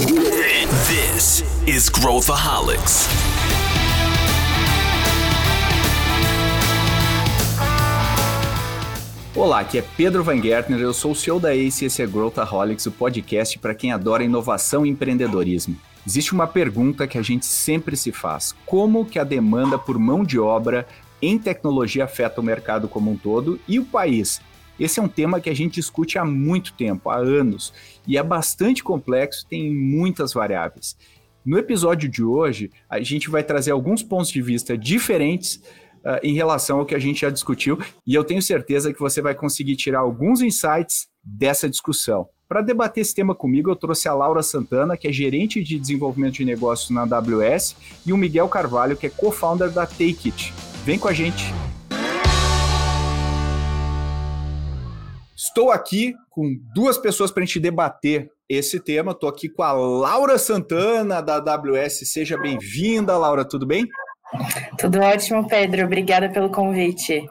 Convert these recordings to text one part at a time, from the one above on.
This is Growthaholics. Olá, aqui é Pedro Van Gertner, eu sou o CEO da ACE e esse é Growthaholics, o podcast para quem adora inovação e empreendedorismo. Existe uma pergunta que a gente sempre se faz: como que a demanda por mão de obra em tecnologia afeta o mercado como um todo e o país? Esse é um tema que a gente discute há muito tempo, há anos, e é bastante complexo, tem muitas variáveis. No episódio de hoje, a gente vai trazer alguns pontos de vista diferentes uh, em relação ao que a gente já discutiu, e eu tenho certeza que você vai conseguir tirar alguns insights dessa discussão. Para debater esse tema comigo, eu trouxe a Laura Santana, que é gerente de desenvolvimento de negócios na AWS, e o Miguel Carvalho, que é co-founder da Take It. Vem com a gente! Estou aqui com duas pessoas para a gente debater esse tema. Estou aqui com a Laura Santana, da AWS. Seja bem-vinda, Laura, tudo bem? Tudo ótimo, Pedro. Obrigada pelo convite.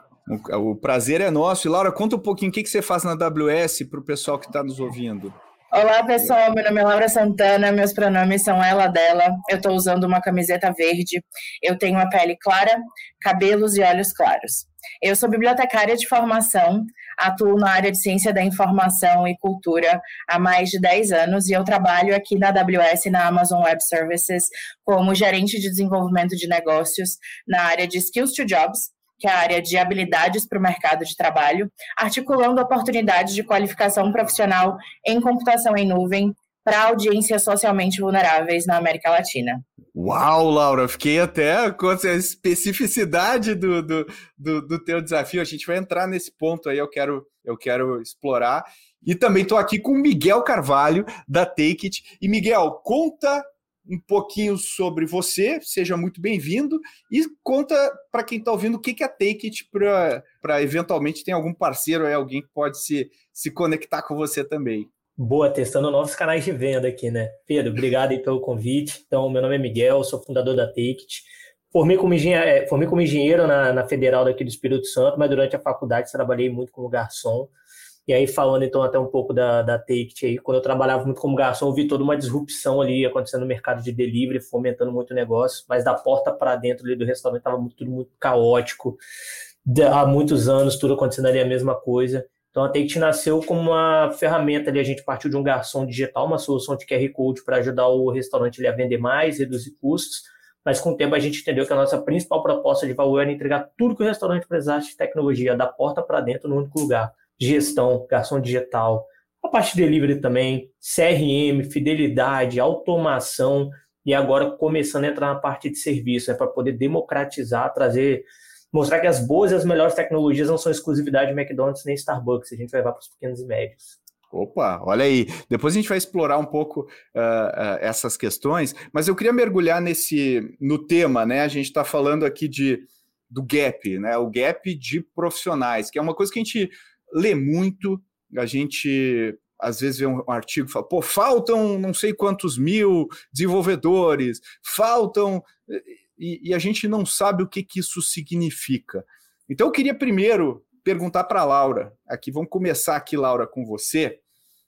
O, prazer é nosso. E, Laura, conta um pouquinho o que, que você faz na AWS para o pessoal que está nos ouvindo. Olá, pessoal. Meu nome é Laura Santana. Meus pronomes são ela, dela. Eu estou usando uma camiseta verde. Eu tenho uma pele clara, cabelos e olhos claros. Eu sou bibliotecária de formação, atuo na área de ciência da informação e cultura há mais de 10 anos e eu trabalho aqui na AWS na Amazon Web Services como gerente de desenvolvimento de negócios na área de Skills to Jobs, que é a área de habilidades para o mercado de trabalho, articulando oportunidades de qualificação profissional em computação em nuvem para audiências socialmente vulneráveis na América Latina. Uau, Laura, fiquei até com a especificidade do, do, do, do teu desafio. A gente vai entrar nesse ponto aí, eu quero, eu quero explorar. E também estou aqui com Miguel Carvalho, da Take It. E, Miguel, conta um pouquinho sobre você, seja muito bem-vindo, e conta para quem está ouvindo o que é a Take It para eventualmente tem algum parceiro aí, alguém que pode se, se conectar com você também. Boa, testando novos canais de venda aqui, né? Pedro, obrigado aí pelo convite. Então, meu nome é Miguel, sou fundador da Takeit. Formei como engenheiro, é, formei como engenheiro na, na Federal daqui do Espírito Santo, mas durante a faculdade trabalhei muito como garçom. E aí, falando então até um pouco da, da Takeit aí, quando eu trabalhava muito como garçom, eu vi toda uma disrupção ali acontecendo no mercado de delivery, fomentando muito o negócio, mas da porta para dentro ali do restaurante estava tudo muito caótico. Há muitos anos, tudo acontecendo ali a mesma coisa. Então a Take nasceu como uma ferramenta ali, a gente partiu de um garçom digital, uma solução de QR Code para ajudar o restaurante ali, a vender mais, reduzir custos, mas com o tempo a gente entendeu que a nossa principal proposta de valor era entregar tudo que o restaurante precisasse de tecnologia, da porta para dentro, no único lugar. Gestão, garçom digital, a parte de delivery também, CRM, fidelidade, automação, e agora começando a entrar na parte de serviço, é para poder democratizar, trazer mostrar que as boas e as melhores tecnologias não são exclusividade de McDonald's nem Starbucks, a gente vai levar para os pequenos e médios. Opa, olha aí. Depois a gente vai explorar um pouco uh, uh, essas questões, mas eu queria mergulhar nesse no tema, né? A gente está falando aqui de do gap, né? O gap de profissionais, que é uma coisa que a gente lê muito, a gente às vezes vê um artigo e fala, pô, faltam não sei quantos mil desenvolvedores, faltam e, e a gente não sabe o que, que isso significa. Então eu queria primeiro perguntar para a Laura, aqui vamos começar aqui, Laura, com você,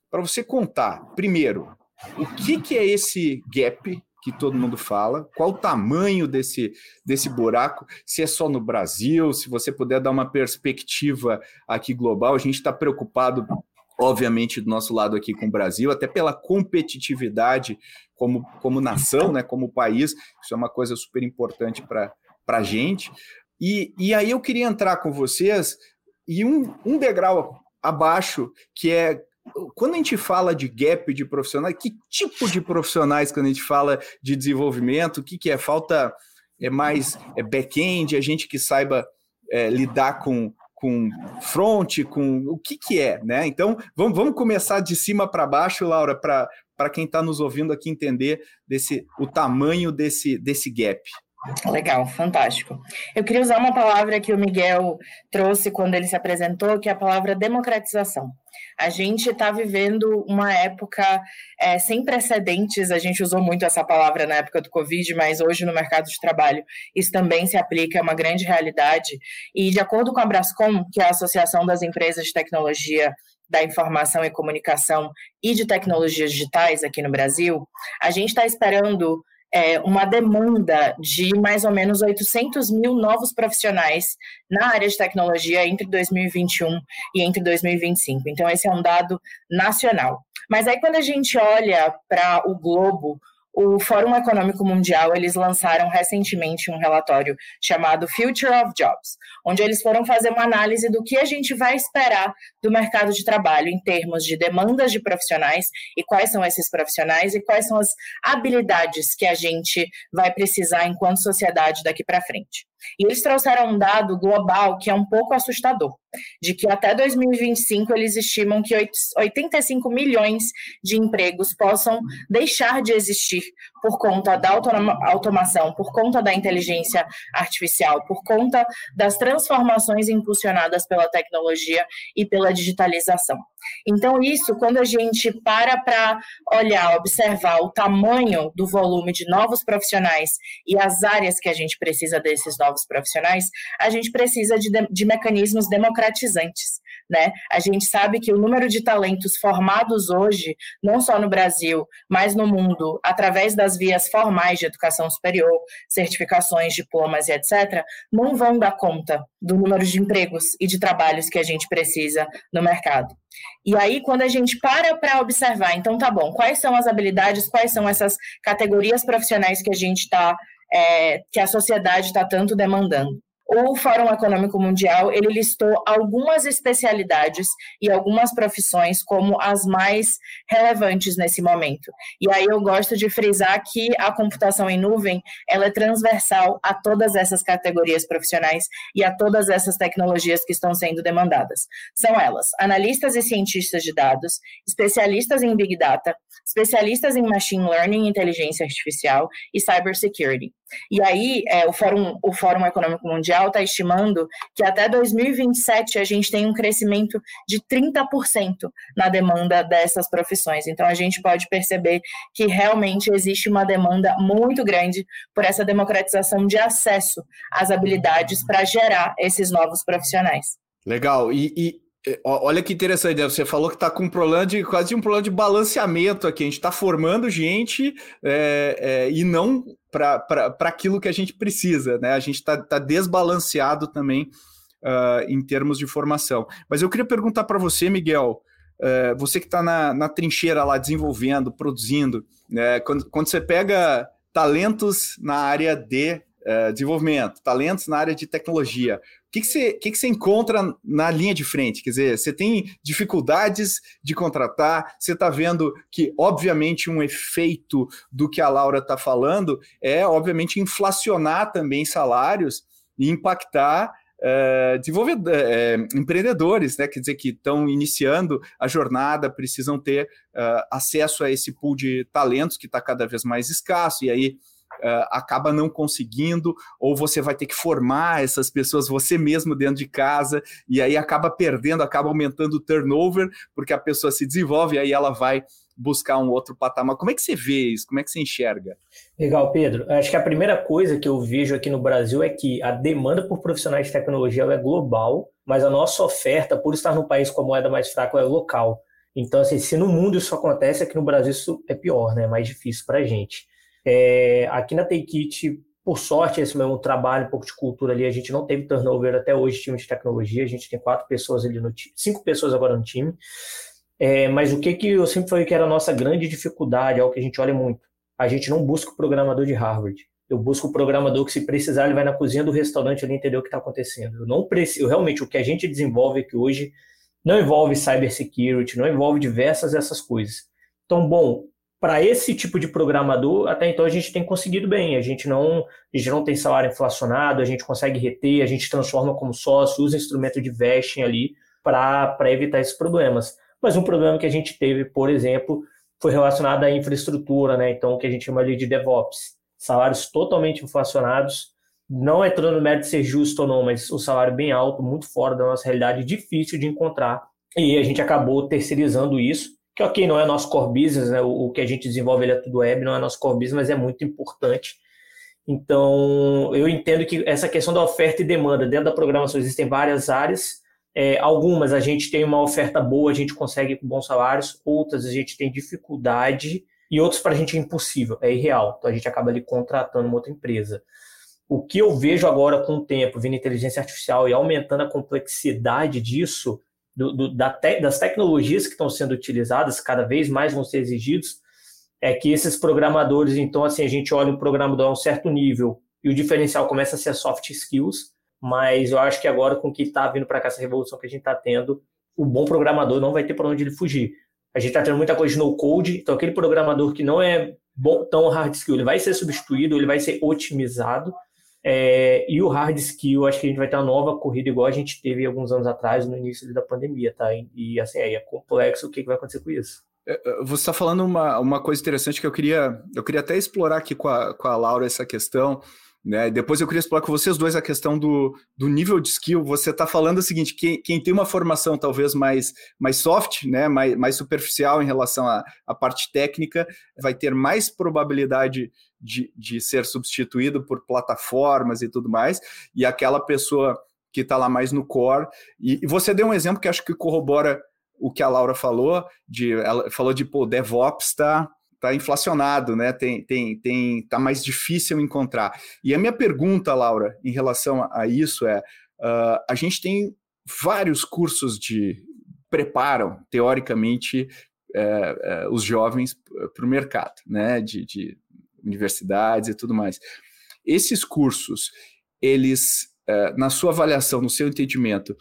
para você contar, primeiro, o que, que é esse gap que todo mundo fala, qual o tamanho desse, desse buraco, se é só no Brasil, se você puder dar uma perspectiva aqui global, a gente está preocupado obviamente, do nosso lado aqui com o Brasil, até pela competitividade como, como nação, né, como país, isso é uma coisa super importante para a gente. E, e aí eu queria entrar com vocês e um, um degrau abaixo, que é quando a gente fala de gap de profissionais, que tipo de profissionais quando a gente fala de desenvolvimento, o que, que é? Falta é mais é back-end, a gente que saiba é, lidar com, com front, com o que, que é, né? Então, vamos, vamos começar de cima para baixo, Laura, para quem está nos ouvindo aqui entender desse, o tamanho desse, desse gap. Legal, fantástico. Eu queria usar uma palavra que o Miguel trouxe quando ele se apresentou, que é a palavra democratização. A gente está vivendo uma época é, sem precedentes, a gente usou muito essa palavra na época do Covid, mas hoje no mercado de trabalho isso também se aplica, é uma grande realidade. E de acordo com a Brascom, que é a Associação das Empresas de Tecnologia da informação e comunicação e de tecnologias digitais aqui no Brasil, a gente está esperando é, uma demanda de mais ou menos 800 mil novos profissionais na área de tecnologia entre 2021 e entre 2025. Então, esse é um dado nacional. Mas aí, quando a gente olha para o globo, o Fórum Econômico Mundial, eles lançaram recentemente um relatório chamado Future of Jobs, onde eles foram fazer uma análise do que a gente vai esperar do mercado de trabalho em termos de demandas de profissionais e quais são esses profissionais e quais são as habilidades que a gente vai precisar enquanto sociedade daqui para frente. E eles trouxeram um dado global que é um pouco assustador, de que até 2025 eles estimam que 85 milhões de empregos possam deixar de existir por conta da automação, por conta da inteligência artificial, por conta das transformações impulsionadas pela tecnologia e pela digitalização. Então, isso, quando a gente para para olhar, observar o tamanho do volume de novos profissionais e as áreas que a gente precisa desses novos profissionais, a gente precisa de, de mecanismos democratizantes. Né? A gente sabe que o número de talentos formados hoje, não só no Brasil, mas no mundo, através das vias formais de educação superior, certificações, diplomas e etc., não vão dar conta do número de empregos e de trabalhos que a gente precisa no mercado. E aí, quando a gente para para observar, então tá bom, quais são as habilidades, quais são essas categorias profissionais que a gente está, é, que a sociedade está tanto demandando? O Fórum Econômico Mundial ele listou algumas especialidades e algumas profissões como as mais relevantes nesse momento. E aí eu gosto de frisar que a computação em nuvem ela é transversal a todas essas categorias profissionais e a todas essas tecnologias que estão sendo demandadas. São elas: analistas e cientistas de dados, especialistas em big data, especialistas em machine learning, inteligência artificial e cybersecurity. E aí, é, o, Fórum, o Fórum Econômico Mundial está estimando que até 2027 a gente tem um crescimento de 30% na demanda dessas profissões. Então, a gente pode perceber que realmente existe uma demanda muito grande por essa democratização de acesso às habilidades para gerar esses novos profissionais. Legal. E, e é, olha que interessante, né? Você falou que está com um problema de quase um problema de balanceamento aqui. A gente está formando gente é, é, e não para aquilo que a gente precisa, né? A gente está tá desbalanceado também uh, em termos de formação. Mas eu queria perguntar para você, Miguel, uh, você que está na, na trincheira lá desenvolvendo, produzindo, né? quando, quando você pega talentos na área de uh, desenvolvimento, talentos na área de tecnologia, o que, que, você, que, que você encontra na linha de frente? Quer dizer, você tem dificuldades de contratar, você está vendo que, obviamente, um efeito do que a Laura está falando é, obviamente, inflacionar também salários e impactar é, é, empreendedores, né? Quer dizer, que estão iniciando a jornada, precisam ter uh, acesso a esse pool de talentos que está cada vez mais escasso, e aí uh, acaba não conseguindo, ou você vai ter que formar essas pessoas você mesmo dentro de casa, e aí acaba perdendo, acaba aumentando o turnover, porque a pessoa se desenvolve, e aí ela vai buscar um outro patamar. Como é que você vê isso? Como é que você enxerga? Legal, Pedro. Acho que a primeira coisa que eu vejo aqui no Brasil é que a demanda por profissionais de tecnologia é global, mas a nossa oferta, por estar no país com a moeda mais fraca, é local. Então, assim, se no mundo isso acontece, aqui no Brasil isso é pior, né? É mais difícil para a gente. É, aqui na Take por sorte, esse mesmo trabalho, um pouco de cultura ali, a gente não teve turnover até hoje, time de tecnologia, a gente tem quatro pessoas ali no time, cinco pessoas agora no time. É, mas o que, que eu sempre falei que era a nossa grande dificuldade, é o que a gente olha muito. A gente não busca o programador de Harvard. Eu busco o programador que, se precisar, ele vai na cozinha do restaurante ali entender o que está acontecendo. Eu não preciso, realmente, o que a gente desenvolve aqui hoje não envolve cybersecurity, não envolve diversas dessas coisas. Então, bom, para esse tipo de programador, até então a gente tem conseguido bem. A gente não, a gente não tem salário inflacionado, a gente consegue reter, a gente transforma como sócio, usa instrumento de vesting ali para evitar esses problemas. Mas um problema que a gente teve, por exemplo, foi relacionado à infraestrutura, né? Então, o que a gente chama ali de DevOps. Salários totalmente inflacionados, não entrando no mérito de ser justo ou não, mas o salário bem alto, muito fora da nossa realidade, difícil de encontrar. E a gente acabou terceirizando isso que ok, não é nosso core business, né? o, o que a gente desenvolve ele é tudo web, não é nosso core business, mas é muito importante. Então, eu entendo que essa questão da oferta e demanda dentro da programação existem várias áreas, É, algumas a gente tem uma oferta boa, a gente consegue com bons salários, outras a gente tem dificuldade e outros para a gente é impossível, é irreal. Então a gente acaba ali contratando uma outra empresa. O que eu vejo agora com o tempo, vindo inteligência artificial e aumentando a complexidade disso, do, do, da te, das tecnologias que estão sendo utilizadas, cada vez mais vão ser exigidos, é que esses programadores, então, assim, a gente olha um programador a um certo nível e o diferencial começa a ser soft skills, mas eu acho que agora, com o que está vindo para cá, essa revolução que a gente está tendo, o bom programador não vai ter para onde ele fugir. A gente está tendo muita coisa de no code, então aquele programador que não é bom, tão hard skill, ele vai ser substituído, ele vai ser otimizado. É, e o hard skill, acho que a gente vai ter uma nova corrida igual a gente teve alguns anos atrás, no início da pandemia, tá? E, assim, aí é complexo o que, que vai acontecer com isso. É, é, você está falando uma, uma coisa interessante que eu queria, eu queria até explorar aqui com a, com a Laura essa questão. Né? Depois eu queria explorar com vocês dois a questão do, do nível de skill. Você está falando o seguinte: quem, quem, tem uma formação talvez mais, mais soft, né? mais, mais superficial em relação à, à parte técnica, vai ter mais probabilidade de, de ser substituído por plataformas e tudo mais, e aquela pessoa que está lá mais no core. E, e, você deu um exemplo que acho que corrobora o que a Laura falou, de, ela falou de pô, DevOps está tá inflacionado, né? Tem, tem, tem, tá mais difícil encontrar. E a minha pergunta, Laura, em relação a, isso é: uh, a gente tem vários cursos de preparam teoricamente é, é, os jovens para o mercado, né? De, de, universidades e tudo mais. Esses cursos, eles, é, na sua avaliação, no seu entendimento,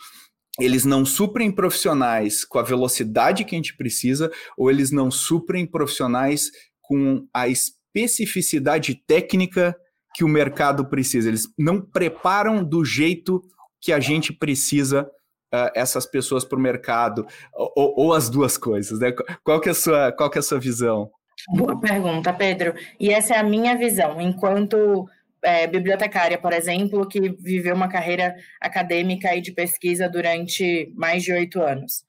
eles não suprem profissionais com a velocidade que a gente precisa, ou eles não suprem profissionais com a especificidade técnica que o mercado precisa. Eles não preparam do jeito que a gente precisa uh, essas pessoas para o mercado, ou, ou, as duas coisas, né? Qual que é a sua, qual que é a sua visão? Boa pergunta, Pedro. E essa é a minha visão, enquanto é, bibliotecária, por exemplo, que viveu uma carreira acadêmica e de pesquisa durante mais de oito anos.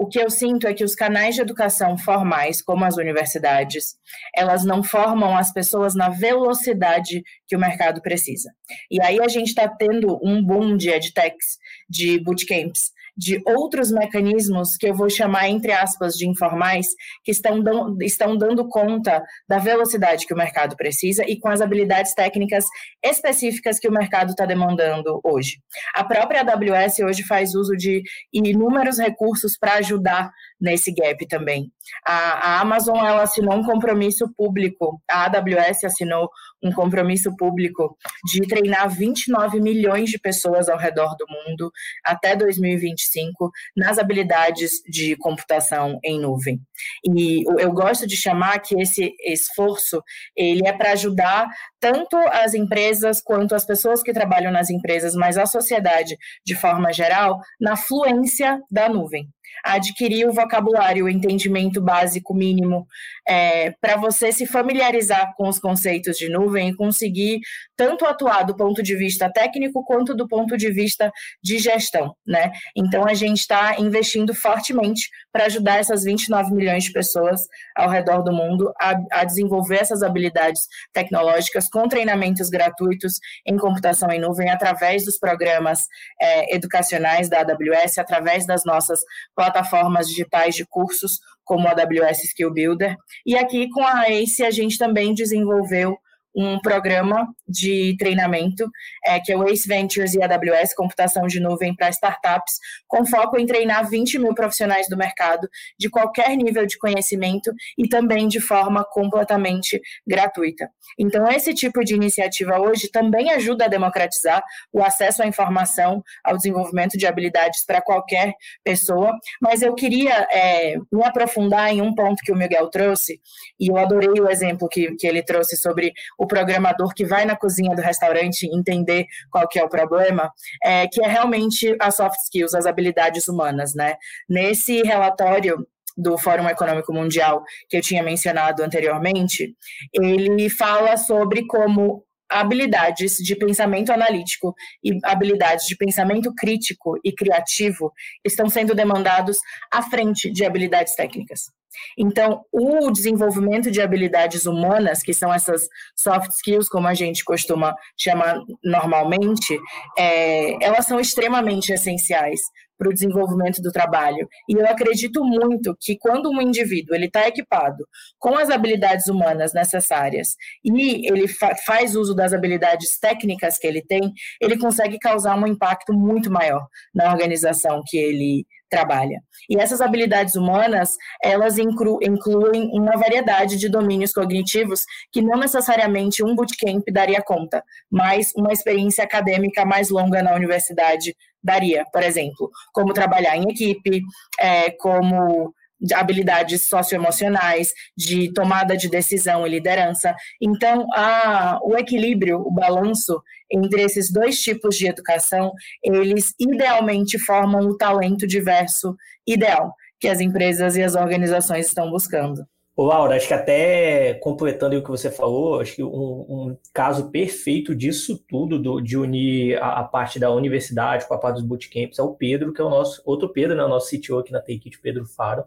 O que eu sinto é que os canais de educação formais, como as universidades, elas não formam as pessoas na velocidade que o mercado precisa. E aí a gente está tendo um boom de edtechs, de bootcamps, de outros mecanismos que eu vou chamar, entre aspas, de informais, que estão, estão dando conta da velocidade que o mercado precisa e com as habilidades técnicas específicas que o mercado está demandando hoje. A própria AWS hoje faz uso de inúmeros recursos para ajudar nesse gap também. A, a Amazon ela assinou um compromisso público, a AWS assinou um compromisso público de treinar 29 milhões de pessoas ao redor do mundo até 2025 nas habilidades de computação em nuvem. E eu gosto de chamar que esse esforço ele é para ajudar tanto as empresas quanto as pessoas que trabalham nas empresas, mas a sociedade de forma geral, na fluência da nuvem adquirir o vocabulário, o entendimento básico mínimo, é, para você se familiarizar com os conceitos de nuvem e conseguir tanto atuar do ponto de vista técnico quanto do ponto de vista de gestão, né? Então a gente está investindo fortemente para ajudar essas 29 milhões de pessoas ao redor do mundo a, a desenvolver essas habilidades tecnológicas com treinamentos gratuitos em computação em nuvem através dos programas é, educacionais da AWS, através das nossas plataformas digitais de cursos, como a AWS Skill Builder. E aqui com a ACE a gente também desenvolveu um programa de treinamento, é, que é o Ace Ventures e AWS, computação de nuvem para startups, com foco em treinar 20 mil profissionais do mercado de qualquer nível de conhecimento e também de forma completamente gratuita. Então, esse tipo de iniciativa hoje também ajuda a democratizar o acesso à informação, ao desenvolvimento de habilidades para qualquer pessoa, mas eu queria é, me aprofundar em um ponto que o Miguel trouxe, e eu adorei o exemplo que, que ele trouxe sobre o programador que vai na cozinha do restaurante entender qual que é o problema, é, que é realmente as soft skills, as habilidades humanas, né? Nesse relatório do Fórum Econômico Mundial que eu tinha mencionado anteriormente, ele fala sobre como habilidades de pensamento analítico e habilidades de pensamento crítico e criativo estão sendo demandados à frente de habilidades técnicas. Então, o desenvolvimento de habilidades humanas, que são essas soft skills, como a gente costuma chamar normalmente, é, elas são extremamente essenciais para o desenvolvimento do trabalho. E eu acredito muito que quando um indivíduo ele está equipado com as habilidades humanas necessárias e ele fa faz uso das habilidades técnicas que ele tem, ele consegue causar um impacto muito maior na organização que ele trabalha. E essas habilidades humanas, elas inclu incluem uma variedade de domínios cognitivos que não necessariamente um bootcamp daria conta, mas uma experiência acadêmica mais longa na universidade daria, por exemplo, como trabalhar em equipe, é, como de habilidades socioemocionais, de tomada de decisão e liderança. Então, a, o equilíbrio, o balanço entre esses dois tipos de educação, eles idealmente formam o talento diverso ideal que as empresas e as organizações estão buscando. Ô, Laura, acho que até completando o que você falou, acho que um, um caso perfeito disso tudo, do, de unir a, a, parte da universidade com a parte dos bootcamps, é o Pedro, que é o nosso, outro Pedro, né, o nosso CTO aqui na Take It, Pedro Faro.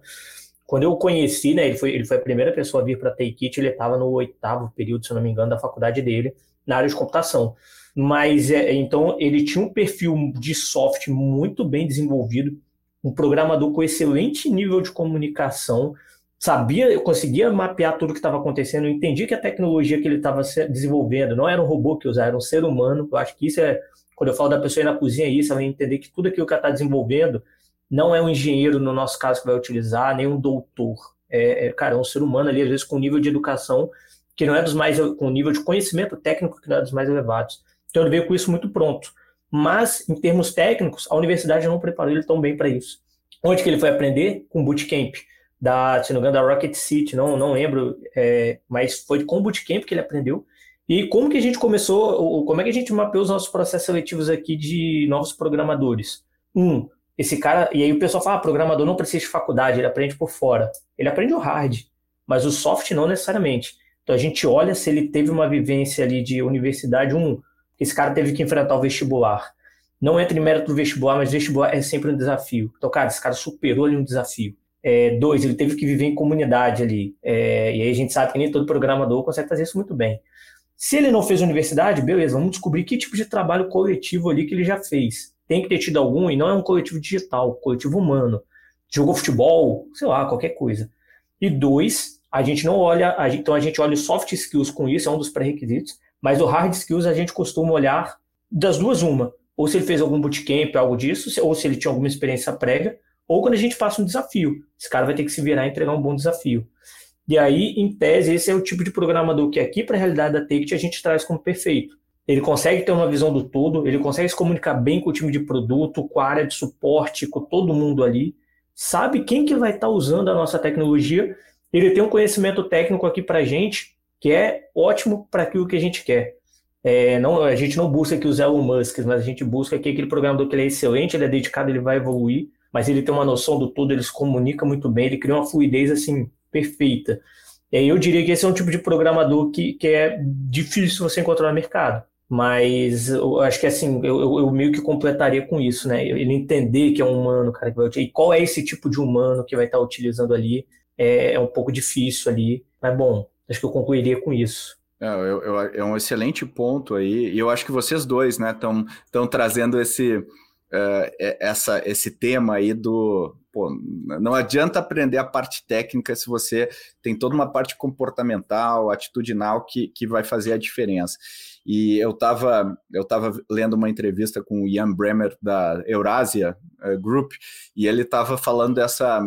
Quando eu o conheci, né, ele foi, ele foi a primeira pessoa a vir para a Take It, ele estava no oitavo período, se não me engano, da faculdade dele, na área de computação. Mas, é, então, ele tinha um perfil de soft muito bem desenvolvido, um programador com excelente nível de comunicação, sabia, eu conseguia mapear tudo o que estava acontecendo, eu entendi que a tecnologia que ele estava desenvolvendo não era um robô que usava, era um ser humano. Eu acho que isso é, quando eu falo da pessoa ir na cozinha, é isso, ela entender que tudo aquilo que ela está desenvolvendo não é um engenheiro, no nosso caso, que vai utilizar, nem um doutor. É, é, cara, é um ser humano ali, às vezes, com nível de educação que não é dos mais, com nível de conhecimento técnico que não é dos mais elevados. Então ele veio com isso muito pronto. Mas, em termos técnicos, a universidade não preparou ele tão bem para isso. Onde que ele foi aprender? Com bootcamp da, se não me engano, da Rocket City, não, não lembro, é, mas foi com o Bootcamp que ele aprendeu. E como que a gente começou, como é que a gente mapeou os nossos processos seletivos aqui de novos programadores? Um, esse cara, e aí o pessoal fala, ah, programador não precisa de faculdade, ele aprende por fora. Ele aprende o hard, mas o soft não necessariamente. Então a gente olha se ele teve uma vivência ali de universidade, um, esse cara teve que enfrentar o vestibular. Não entra em mérito do vestibular, mas vestibular é sempre um desafio. Então, cara, esse cara superou ali um desafio. É, dois, ele teve que viver em comunidade ali. É, e aí a gente sabe que nem todo programador consegue fazer isso muito bem. Se ele não fez universidade, beleza, vamos descobrir que tipo de trabalho coletivo ali que ele já fez. Tem que ter tido algum, e não é um coletivo digital, coletivo humano. Jogou futebol, sei lá, qualquer coisa. E dois, a gente não olha, a gente, então a gente olha os soft skills com isso, é um dos pré-requisitos, mas o hard skills a gente costuma olhar das duas uma. Ou se ele fez algum bootcamp, algo disso, ou se ele tinha alguma experiência prévia, ou quando a gente passa um desafio. Esse cara vai ter que se virar e entregar um bom desafio. E aí, em tese, esse é o tipo de programador que aqui para a realidade da Take a gente traz como perfeito. Ele consegue ter uma visão do todo, ele consegue se comunicar bem com o time de produto, com a área de suporte, com todo mundo ali, sabe quem que vai estar tá usando a nossa tecnologia, ele tem um conhecimento técnico aqui para a gente que é ótimo para aquilo que a gente quer. É, não, a gente não busca aqui os Elon Musk, mas a gente busca aqui aquele programador que ele é excelente, ele é dedicado, ele vai evoluir, mas ele tem uma noção do todo, ele se comunica muito bem, ele cria uma fluidez assim perfeita. Eu diria que esse é um tipo de programador que, que é difícil você encontrar no mercado. Mas eu acho que assim, eu, eu, meio que completaria com isso, né? Ele entender que é um humano, cara, que vai utilizar. E qual é esse tipo de humano que vai estar utilizando ali? É, é um pouco difícil ali. Mas bom, acho que eu concluiria com isso. É, é um excelente ponto aí, e eu acho que vocês dois, né, estão trazendo esse, uh, essa, esse tema aí do. Pô, não adianta aprender a parte técnica se você tem toda uma parte comportamental, atitudinal que, que vai fazer a diferença. E eu estava eu tava lendo uma entrevista com o Ian Bremer da Eurasia uh, Group, e ele estava falando dessa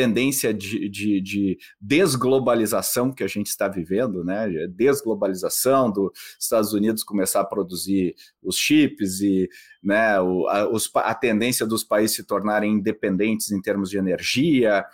tendência de, de, de, desglobalização que a gente está vivendo, né? Desglobalização dos Estados Unidos começar a produzir os chips e né, o, a, os, a tendência dos países se tornarem independentes em termos de energia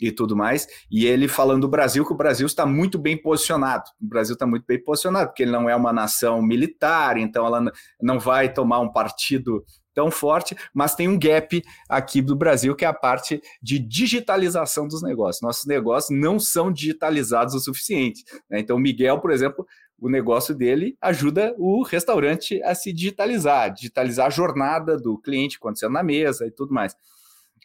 e tudo mais. E ele falando do Brasil, que o Brasil está muito bem posicionado. O Brasil está muito bem posicionado, porque ele não é uma nação militar, então ela não vai tomar um partido tão forte, mas tem um gap aqui do Brasil, que é a parte de digitalização dos negócios. Nossos negócios não são digitalizados o suficiente. Né? Então, o Miguel, por exemplo, o negócio dele ajuda o restaurante a se digitalizar, digitalizar a jornada do cliente quando você na mesa e tudo mais.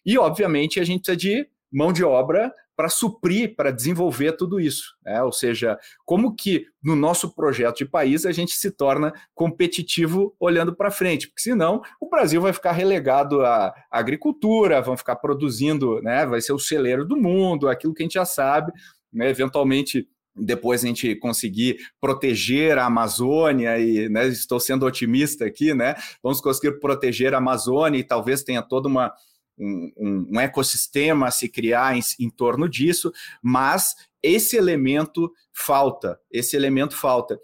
E, obviamente, a gente precisa de mão de obra para suprir, para desenvolver tudo isso. Né? Ou seja, como que no nosso projeto de país a gente se torna competitivo olhando para frente, porque senão o Brasil vai ficar relegado à agricultura, vão ficar produzindo, né? vai ser o celeiro do mundo, aquilo que a gente já sabe, né? eventualmente depois a gente conseguir proteger a Amazônia e né, estou sendo otimista aqui, né? Vamos conseguir proteger a Amazônia e talvez tenha toda uma um, um, ecossistema a se criar em, em torno disso, mas esse elemento falta, esse elemento falta.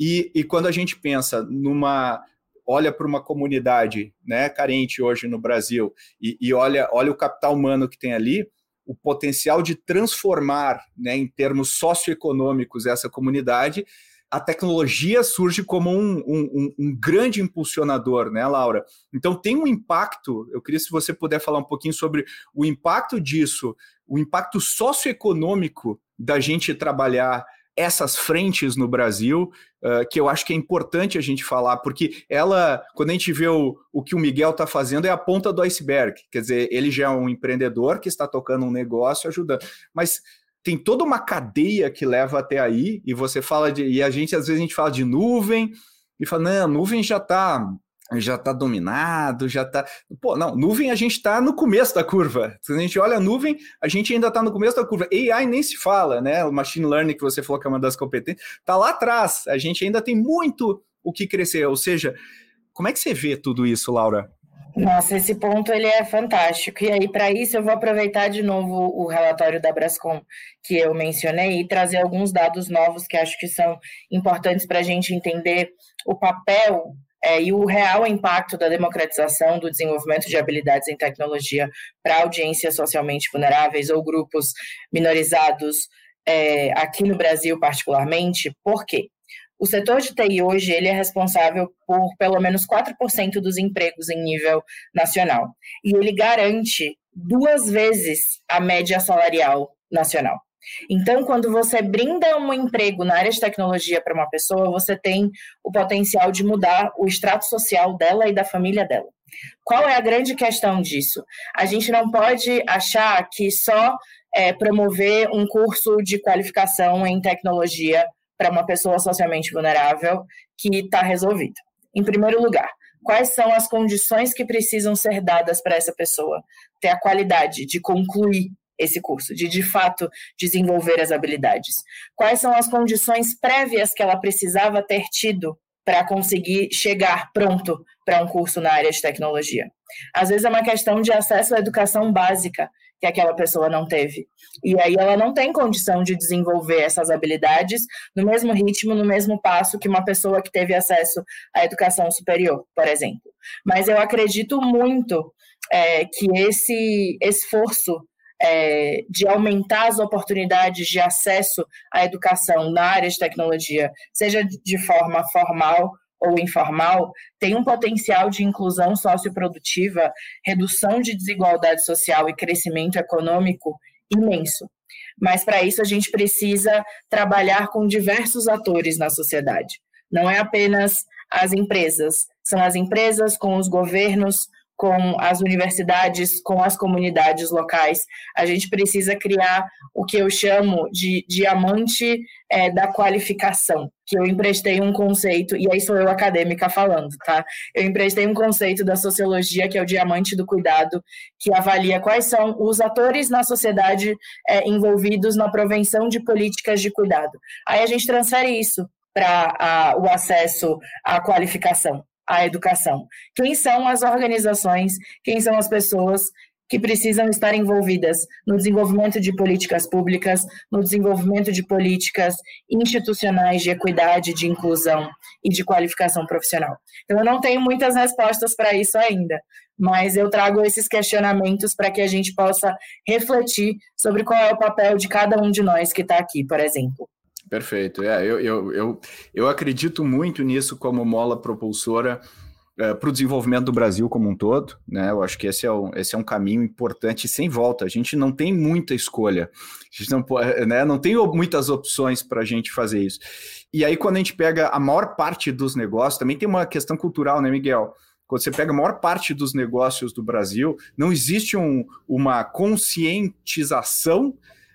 E, e quando a gente pensa numa olha para uma comunidade né, carente hoje no Brasil e, e, olha, olha o capital humano que tem ali, o potencial de transformar né, em termos socioeconômicos essa comunidade a tecnologia surge como um, um, um, grande impulsionador, né, Laura? Então tem um impacto. Eu queria se você puder falar um pouquinho sobre o impacto disso, o impacto socioeconômico da gente trabalhar essas frentes no Brasil, uh, que eu acho que é importante a gente falar, porque ela, quando a gente vê o, o que o Miguel está fazendo, é a ponta do iceberg. Quer dizer, ele já é um empreendedor que está tocando um negócio, ajudando. Mas tem toda uma cadeia que leva até aí, e você fala de. E a gente, às vezes, a gente fala de nuvem, e fala, não, nuvem já está já está dominado, já está. Pô, não, nuvem a gente está no começo da curva. Se a gente olha a nuvem, a gente ainda está no começo da curva. AI nem se fala, né? O machine learning que você falou que é uma das competências, está lá atrás. A gente ainda tem muito o que crescer. Ou seja, como é que você vê tudo isso, Laura? Nossa, esse ponto ele é fantástico. E aí, para isso, eu vou aproveitar de novo o relatório da Brascom que eu mencionei e trazer alguns dados novos que acho que são importantes para a gente entender o papel é, e o real impacto da democratização do desenvolvimento de habilidades em tecnologia para audiências socialmente vulneráveis ou grupos minorizados é, aqui no Brasil, particularmente. Por quê? O setor de TI hoje ele é responsável por pelo menos 4% dos empregos em nível nacional. E ele garante duas vezes a média salarial nacional. Então, quando você brinda um emprego na área de tecnologia para uma pessoa, você tem o potencial de mudar o extrato social dela e da família dela. Qual é a grande questão disso? A gente não pode achar que só é, promover um curso de qualificação em tecnologia para uma pessoa socialmente vulnerável que está resolvido. Em primeiro lugar, quais são as condições que precisam ser dadas para essa pessoa ter a qualidade de concluir esse curso, de de fato desenvolver as habilidades? Quais são as condições prévias que ela precisava ter tido para conseguir chegar pronto para um curso na área de tecnologia? Às vezes é uma questão de acesso à educação básica que aquela pessoa não teve. E aí ela não tem condição de desenvolver essas habilidades no mesmo ritmo, no mesmo passo que uma pessoa que teve acesso à educação superior, por exemplo. Mas eu acredito muito é, que esse esforço é, de aumentar as oportunidades de acesso à educação na área de tecnologia, seja de forma formal ou informal, tem um potencial de inclusão socioprodutiva, redução de desigualdade social e crescimento econômico imenso. Mas para isso a gente precisa trabalhar com diversos atores na sociedade. Não é apenas as empresas, são as empresas com os governos, com as universidades, com as comunidades locais. A gente precisa criar o que eu chamo de diamante é, da qualificação, que eu emprestei um conceito, e aí sou eu acadêmica falando, tá? Eu emprestei um conceito da sociologia, que é o diamante do cuidado, que avalia quais são os atores na sociedade é, envolvidos na prevenção de políticas de cuidado. Aí a gente transfere isso para o acesso à qualificação à educação. Quem são as organizações, quem são as pessoas que precisam estar envolvidas no desenvolvimento de políticas públicas, no desenvolvimento de políticas institucionais de equidade, de inclusão e de qualificação profissional. Então, eu não tenho muitas respostas para isso ainda, mas eu trago esses questionamentos para que a gente possa refletir sobre qual é o papel de cada um de nós que está aqui, por exemplo. Perfeito. É, eu, eu, eu, eu acredito muito nisso como mola propulsora é, para o desenvolvimento do Brasil como um todo. Né? Eu acho que esse é, um, esse é um caminho importante sem volta. A gente não tem muita escolha, a gente não, né, não tem muitas opções para a gente fazer isso. E aí, quando a gente pega a maior parte dos negócios, também tem uma questão cultural, né, Miguel? Quando você pega a maior parte dos negócios do Brasil, não existe um, uma conscientização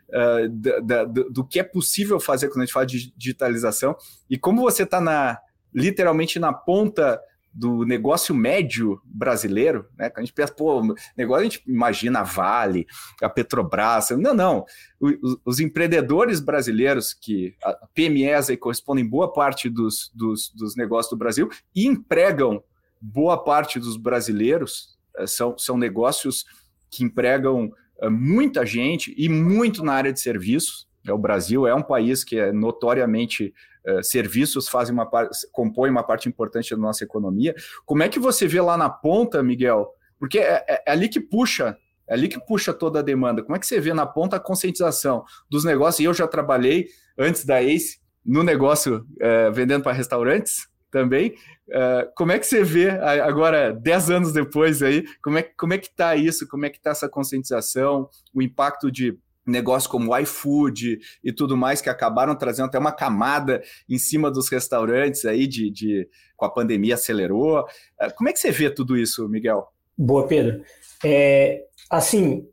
uh, da, do, do que é possível fazer quando a gente fala de digitalização e como você está na literalmente na ponta do negócio médio brasileiro, né? Quando a gente pensa, pô, negócio a gente imagina a Vale, a Petrobras, não, não. Os, os empreendedores brasileiros, que a PMEs aí correspondem boa parte dos, dos, dos negócios do Brasil e empregam boa parte dos brasileiros, eh, são, são negócios que empregam muita gente e muito na área de serviços. O Brasil é um país que é notoriamente Uh, serviços fazem uma compõem uma parte importante da nossa economia. Como é que você vê lá na ponta, Miguel? Porque é, é, é, ali que puxa, é ali que puxa toda a demanda. Como é que você vê na ponta a conscientização dos negócios? E eu já trabalhei antes da Ace no negócio uh, vendendo para restaurantes também. Uh, como é que você vê agora, dez anos depois aí, como é, como é que está isso? Como é que está essa conscientização, o impacto de negócios como iFood e tudo mais, que acabaram trazendo até uma camada em cima dos restaurantes aí, de, de com a pandemia acelerou. É, como é que você vê tudo isso, Miguel? Boa, Pedro. É, assim,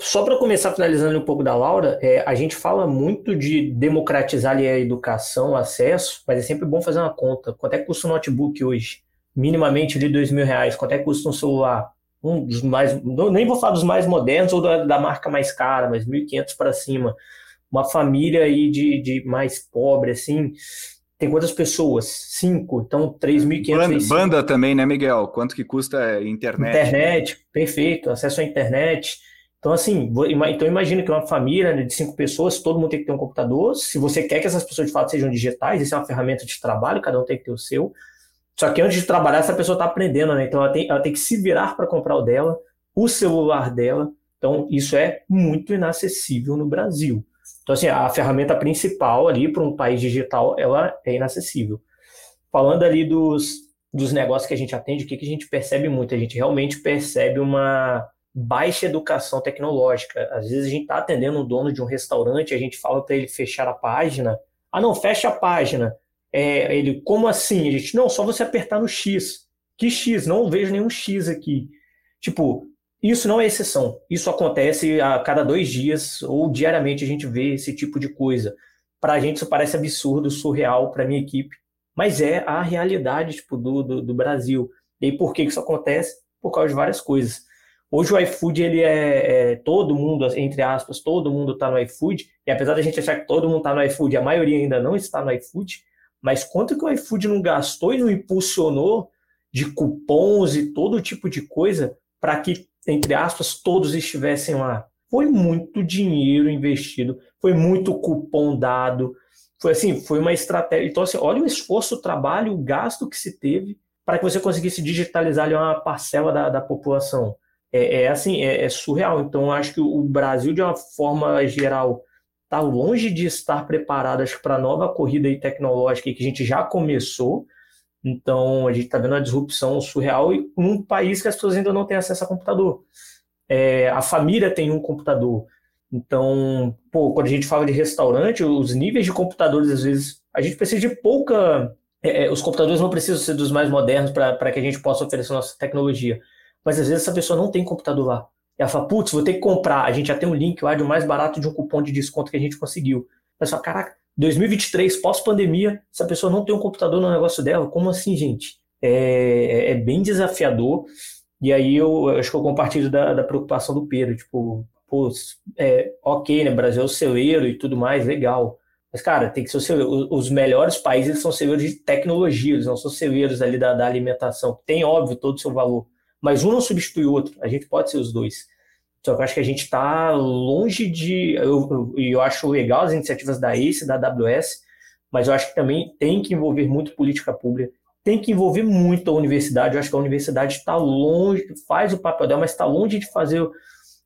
só para começar finalizando um pouco da Laura, é, a gente fala muito de democratizar a educação, o acesso, mas é sempre bom fazer uma conta. Quanto é que custa um notebook hoje? Minimamente de dois mil reais. Quanto é que custa um celular? um dos mais, nem vou falar dos mais modernos ou da, da marca mais cara, mas 1.500 para cima. Uma família aí de, de mais pobre, assim, tem quantas pessoas? Cinco, então 3.500. Banda, banda também, né, Miguel? Quanto que custa a internet? Internet, perfeito, acesso à internet. Então, assim, então imagina que uma família né, de cinco pessoas, todo mundo tem que ter um computador. Se você quer que essas pessoas de fato sejam digitais, isso é uma ferramenta de trabalho, cada um tem que ter o seu. Só que antes de trabalhar, essa pessoa está aprendendo, né? Então ela tem, ela tem que se virar para comprar o dela, o celular dela. Então isso é muito inacessível no Brasil. Então, assim, a ferramenta principal ali para um país digital, ela é inacessível. Falando ali dos, dos negócios que a gente atende, o que, que a gente percebe muito? A gente realmente percebe uma baixa educação tecnológica. Às vezes a gente está atendendo um dono de um restaurante, a gente fala para ele fechar a página. Ah, não, fecha a página. É, ele, como assim? A gente, não, só você apertar no X. Que X? Não vejo nenhum X aqui. Tipo, isso não é exceção. Isso acontece a cada dois dias ou diariamente a gente vê esse tipo de coisa. Para a gente isso parece absurdo, surreal para minha equipe, mas é a realidade tipo, do, do, do, Brasil. E por que isso acontece? Por causa de várias coisas. Hoje o iFood, ele é, é todo mundo, entre aspas, todo mundo está no iFood, e apesar da gente achar que todo mundo está no iFood, a maioria ainda não está no iFood, mas quanto que o iFood não gastou e não impulsionou de cupons e todo tipo de coisa para que, entre aspas, todos estivessem lá? Foi muito dinheiro investido, foi muito cupom dado, foi assim, foi uma estratégia. Então, assim, olha o esforço, o trabalho, o gasto que se teve para que você conseguisse digitalizar ali uma parcela da, da população. É, é assim, é, é, surreal. Então, acho que o Brasil, de uma forma geral, está longe de estar preparadas para a nova corrida tecnológica que a gente já começou. Então, a gente está vendo uma disrupção surreal em um país que as pessoas ainda não têm acesso a computador. É, a família tem um computador. Então, pô, quando a gente fala de restaurante, os níveis de computadores, às vezes, a gente precisa de pouca. É, é os computadores não precisam ser dos mais modernos para que a gente possa oferecer nossa tecnologia. Mas às vezes essa pessoa não tem computador lá. Ela fala, putz, vou ter que comprar. A gente já tem um link lá de um mais barato de um cupom de desconto que a gente conseguiu. Mas fala, caraca, 2023, pós-pandemia, essa pessoa não tem um computador no negócio dela. Como assim, gente? É, é, é bem desafiador. E aí eu, eu, acho que eu compartilho da, da preocupação do Pedro. Tipo, pô, é, ok, né? Brasil é o celeiro e tudo mais, legal. Mas, cara, tem que ser o celeiro. Os melhores países são celeiros de tecnologia, eles não são celeiros ali da, da alimentação. Tem, óbvio, todo o seu valor mas um não substitui o outro, a gente pode ser os dois. Só que eu acho que a gente está longe de. E eu, eu, acho legal as iniciativas da ACE, da AWS, mas eu acho que também tem que envolver muito política pública, tem que envolver muito a universidade. Eu acho que a universidade está longe, faz o papel dela, mas está longe de fazer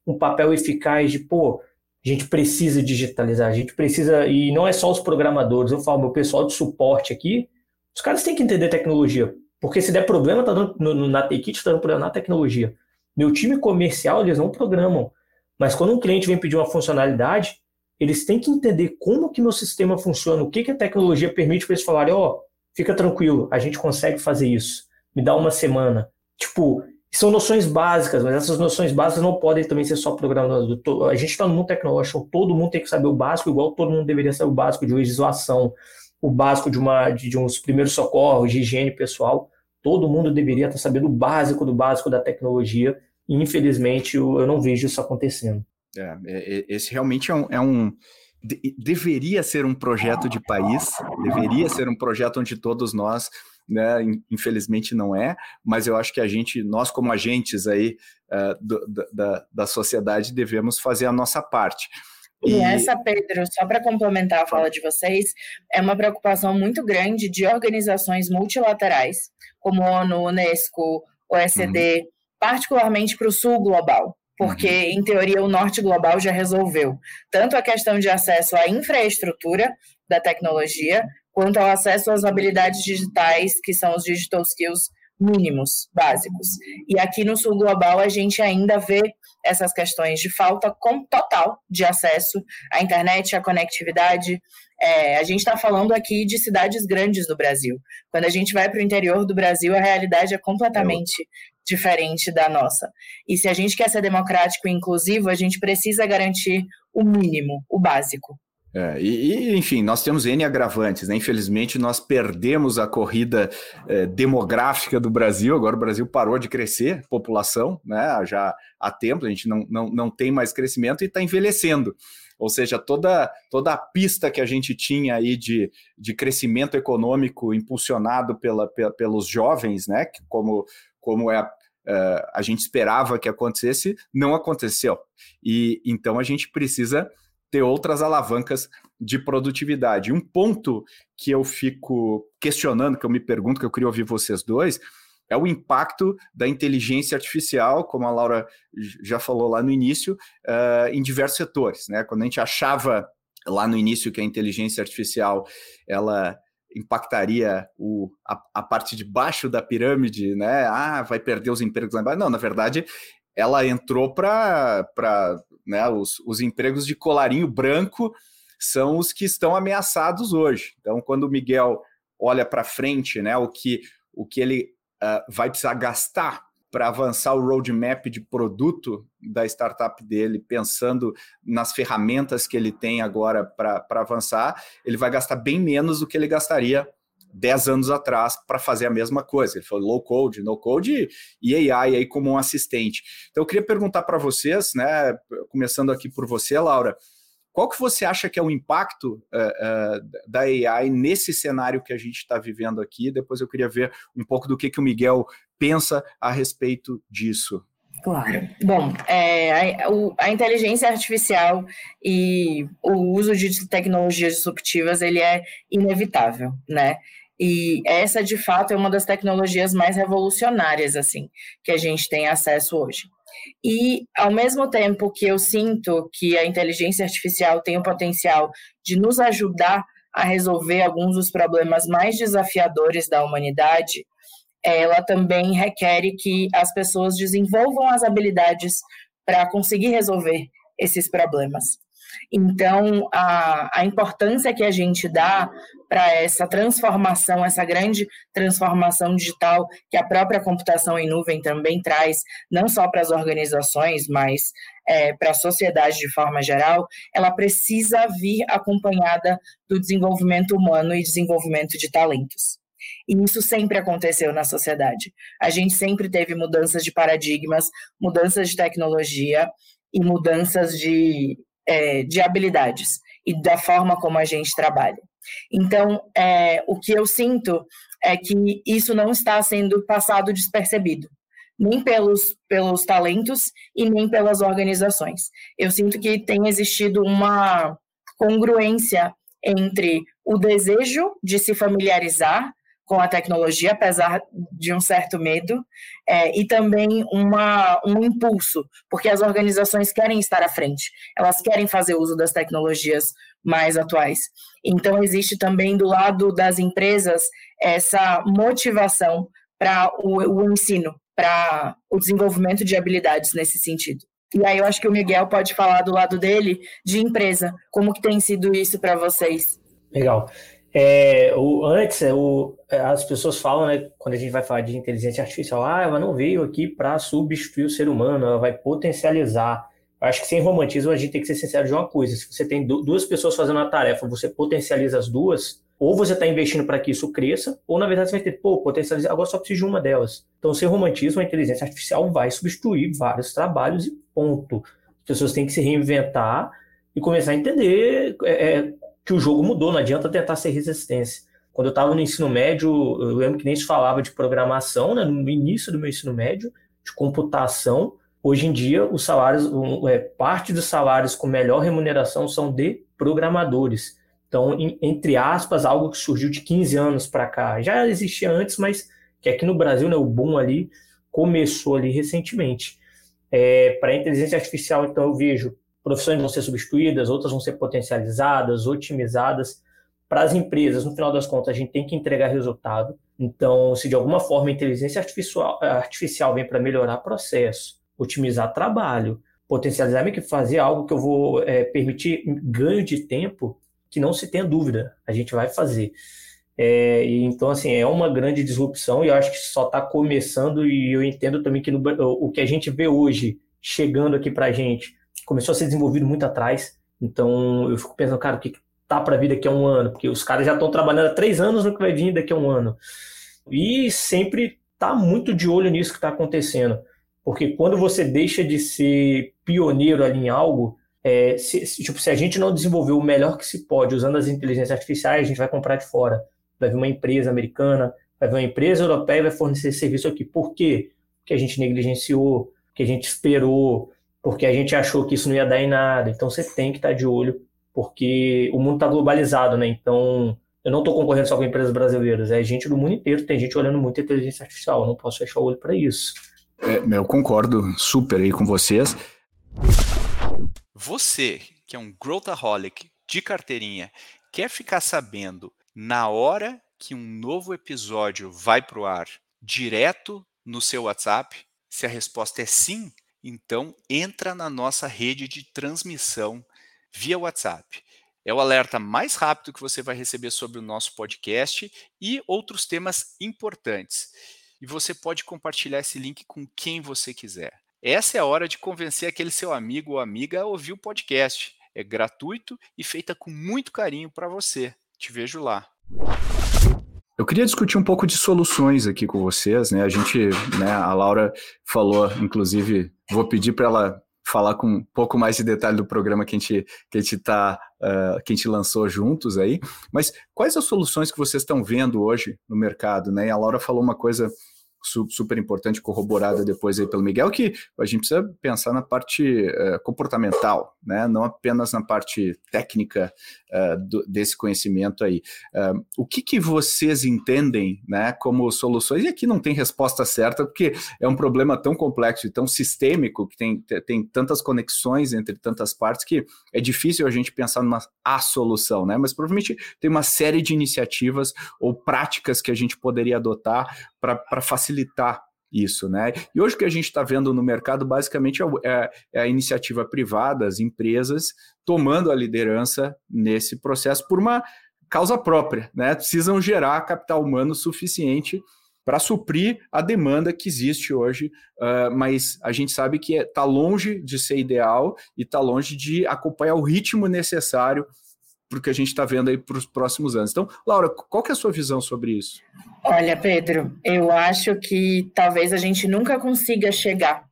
um papel eficaz de, pô, a gente precisa digitalizar, a gente precisa. E não é só os programadores, eu falo, meu pessoal de suporte aqui, os caras têm que entender tecnologia. Porque se der problema tá dando, no, na Tekit, está dando problema na tecnologia. Meu time comercial, eles não programam. Mas quando um cliente vem pedir uma funcionalidade, eles têm que entender como que meu sistema funciona, o que, que a tecnologia permite para eles falarem, ó, oh, fica tranquilo, a gente consegue fazer isso. Me dá uma semana. Tipo, são noções básicas, mas essas noções básicas não podem também ser só programadas. A gente está no mundo tecnológico, todo mundo tem que saber o básico, igual todo mundo deveria saber o básico de legislação, o básico de, uma, de, de uns primeiros socorros, de higiene pessoal. Todo mundo deveria estar sabendo o básico do básico da tecnologia, e infelizmente eu, não vejo isso acontecendo. É, é, é esse realmente é um, é um deveria ser um projeto de país, deveria ser um projeto onde todos nós né? Infelizmente não é, mas eu acho que a gente, nós como agentes aí uh, do, da, da sociedade, devemos fazer a nossa parte. E, essa, Pedro, só para complementar a fala de vocês, é uma preocupação muito grande de organizações multilaterais, como ONU, Unesco, OECD, uhum. particularmente para o sul global porque, uhum. em teoria, o norte global já resolveu tanto a questão de acesso à infraestrutura da tecnologia, quanto ao acesso às habilidades digitais, que são os digital skills mínimos, básicos. E aqui no sul global a gente ainda vê essas questões de falta com, total de acesso à internet, à conectividade. É, a gente está falando aqui de cidades grandes do Brasil. Quando a gente vai para o interior do Brasil, a realidade é completamente diferente da nossa. E se a gente quer ser democrático e inclusivo, a gente precisa garantir o mínimo, o básico. É, e, e, enfim, nós temos N agravantes, né? Infelizmente, nós perdemos a corrida é, demográfica do Brasil. Agora o Brasil parou de crescer, população, né? Já há tempo, a gente não, não, não tem mais crescimento e está envelhecendo. Ou seja, toda, toda a pista que a gente tinha aí de, de crescimento econômico impulsionado pela, pela pelos jovens, né? Como, como é Uh, a gente esperava que acontecesse, não aconteceu. E então a gente precisa ter outras alavancas de produtividade. Um ponto que eu fico questionando, que eu me pergunto, que eu queria ouvir vocês dois, é o impacto da inteligência artificial, como a Laura já falou lá no início, uh, em diversos setores. Né? Quando a gente achava lá no início que a inteligência artificial ela impactaria o, a, a, parte de baixo da pirâmide, né? Ah, vai perder os empregos lá embaixo. Não, na verdade, ela entrou para né, os, os empregos de colarinho branco são os que estão ameaçados hoje. Então, quando o Miguel olha para frente, né, o que o que ele uh, vai precisar gastar para avançar o roadmap de produto da startup dele, pensando nas ferramentas que ele tem agora para avançar, ele vai gastar bem menos do que ele gastaria 10 anos atrás para fazer a mesma coisa. Ele falou low code, no code e AI aí como um assistente. Então eu queria perguntar para vocês, né, começando aqui por você, Laura, qual que você acha que é o impacto uh, uh, da AI nesse cenário que a gente está vivendo aqui? Depois eu queria ver um pouco do que, que o Miguel pensa a respeito disso. Claro. Bom, é, a, a, inteligência artificial e o uso de tecnologias disruptivas ele é inevitável, né? E essa, de fato, é uma das tecnologias mais revolucionárias, assim, que a gente tem acesso hoje. E, ao mesmo tempo que eu sinto que a inteligência artificial tem o potencial de nos ajudar a resolver alguns dos problemas mais desafiadores da humanidade, ela também requer que as pessoas desenvolvam as habilidades para conseguir resolver esses problemas. Então, a, a importância que a gente dá para essa transformação, essa grande transformação digital que a própria computação em nuvem também traz, não só para as organizações, mas é, para a sociedade de forma geral, ela precisa vir acompanhada do desenvolvimento humano e desenvolvimento de talentos. E isso sempre aconteceu na sociedade. A gente sempre teve mudanças de paradigmas, mudanças de tecnologia e mudanças de, é, de habilidades e da forma como a gente trabalha. Então, é, o que eu sinto é que isso não está sendo passado despercebido, nem pelos, pelos talentos e nem pelas organizações. Eu sinto que tem existido uma congruência entre o desejo de se familiarizar com a tecnologia, apesar de um certo medo, é, e também uma, um impulso, porque as organizações querem estar à frente, elas querem fazer uso das tecnologias mais atuais. Então, existe também do lado das empresas essa motivação para o, o ensino, para o desenvolvimento de habilidades nesse sentido. E aí eu acho que o Miguel pode falar do lado dele de empresa, como que tem sido isso para vocês? Legal. É, o, antes, é, o, é, as pessoas falam, né, quando a gente vai falar de inteligência artificial, ah, ela não veio aqui para substituir o ser humano, ela vai potencializar. Acho que sem romantismo a gente tem que ser sincero de uma coisa: se você tem duas pessoas fazendo uma tarefa, você potencializa as duas, ou você está investindo para que isso cresça, ou na verdade você vai ter, pô, potencializar, agora só preciso de uma delas. Então, sem romantismo, a inteligência artificial vai substituir vários trabalhos e ponto. As pessoas têm que se reinventar e começar a entender é, é que o jogo mudou, não adianta tentar ser resistência. Quando eu estava no ensino médio, eu lembro que nem se falava de programação, né, no início do meu ensino médio, de computação. Hoje em dia, os salários, é, parte dos salários com melhor remuneração são de programadores. Então, entre aspas, algo que surgiu de 15 anos para cá. Já existia antes, mas que aqui no Brasil, né, o boom ali começou ali recentemente. É, para a inteligência artificial, então, eu vejo profissões vão ser substituídas, outras vão ser potencializadas, otimizadas. Para as empresas, no final das contas, a gente tem que entregar resultado. Então, se de alguma forma a inteligência artificial, artificial vem para melhorar processo, otimizar trabalho, potencializar que fazer algo que eu vou é, permitir ganho de tempo, que não se tenha dúvida, a gente vai fazer. É, então, assim, é uma grande disrupção e eu acho que só está começando e eu entendo também que no, o que a gente vê hoje chegando aqui para a gente começou a ser desenvolvido muito atrás. Então eu fico pensando, cara, o que tá para vir daqui a um ano? Porque os caras já estão trabalhando há três anos no que vai vir daqui a um ano. E sempre tá muito de olho nisso que está acontecendo. Porque quando você deixa de ser pioneiro ali em algo, é, se, se, tipo, se a gente não desenvolver o melhor que se pode usando as inteligências artificiais, a gente vai comprar de fora. Vai vir uma empresa americana, vai vir uma empresa europeia e vai fornecer serviço aqui. Por quê? Porque a gente negligenciou, que a gente esperou, porque a gente achou que isso não ia dar em nada. Então você tem que estar de olho, porque o mundo está globalizado, né? Então eu não estou concorrendo só com empresas brasileiras, é gente do mundo inteiro, tem gente olhando muito a inteligência artificial, eu não posso fechar o olho para isso. É, eu concordo super aí com vocês. Você, que é um growthaholic de carteirinha, quer ficar sabendo na hora que um novo episódio vai para o ar, direto no seu WhatsApp? Se a resposta é sim, então entra na nossa rede de transmissão via WhatsApp. É o alerta mais rápido que você vai receber sobre o nosso podcast e outros temas importantes. E você pode compartilhar esse link com quem você quiser. Essa é a hora de convencer aquele seu amigo ou amiga a ouvir o podcast. É gratuito e feita com muito carinho para você. Te vejo lá. Eu queria discutir um pouco de soluções aqui com vocês, né? A gente, né, a Laura falou, inclusive, vou pedir para ela falar com um pouco mais de detalhe do programa que a gente que a gente tá, uh, que a gente lançou juntos aí. Mas quais as soluções que vocês estão vendo hoje no mercado, né? E a Laura falou uma coisa super importante, corroborada depois aí pelo Miguel, que a gente precisa pensar na parte uh, comportamental, né? não apenas na parte técnica uh, do, desse conhecimento aí. Uh, o que, que vocês entendem né, como soluções? E aqui não tem resposta certa, porque é um problema tão complexo e tão sistêmico, que tem, tem tantas conexões entre tantas partes, que é difícil a gente pensar numa a solução, né? mas provavelmente tem uma série de iniciativas ou práticas que a gente poderia adotar para facilitar isso, né? E hoje o que a gente está vendo no mercado basicamente é, é, é, a iniciativa privada, as empresas tomando a liderança nesse processo por uma causa própria, né? Precisam gerar capital humano suficiente para suprir a demanda que existe hoje, uh, mas a gente sabe que está é, longe de ser ideal e está longe de acompanhar o ritmo necessário para o que a gente está vendo aí para os próximos anos. Então, Laura, qual que é a sua visão sobre isso? Olha, Pedro, eu acho que talvez a gente nunca consiga chegar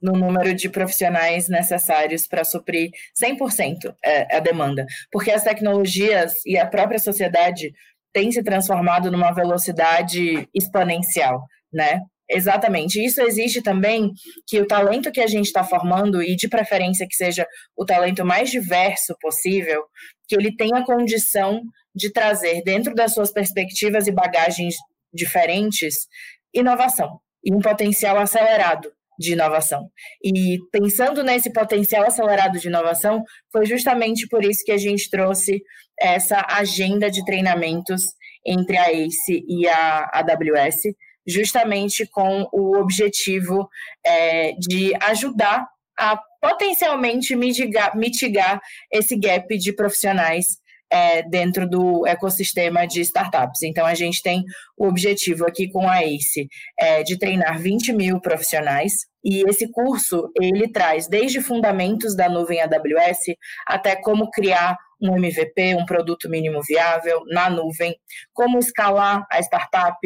no número de profissionais necessários para suprir 100% é, a demanda, porque as tecnologias e a própria sociedade têm se transformado numa velocidade exponencial, né? Exatamente. Isso existe também que o talento que a gente está formando, e de preferência que seja o talento mais diverso possível, que ele tenha condição de trazer dentro das suas perspectivas e bagagens diferentes inovação e um potencial acelerado de inovação. E pensando nesse potencial acelerado de inovação, foi justamente por isso que a gente trouxe essa agenda de treinamentos entre a ACE e a AWS, justamente com o objetivo é, de ajudar a potencialmente mitigar, mitigar esse gap de profissionais é, dentro do ecossistema de startups. Então, a gente tem o objetivo aqui com a ACE é, de treinar 20 mil profissionais e esse curso, ele traz desde fundamentos da nuvem AWS até como criar um MVP, um produto mínimo viável na nuvem, como escalar a startup.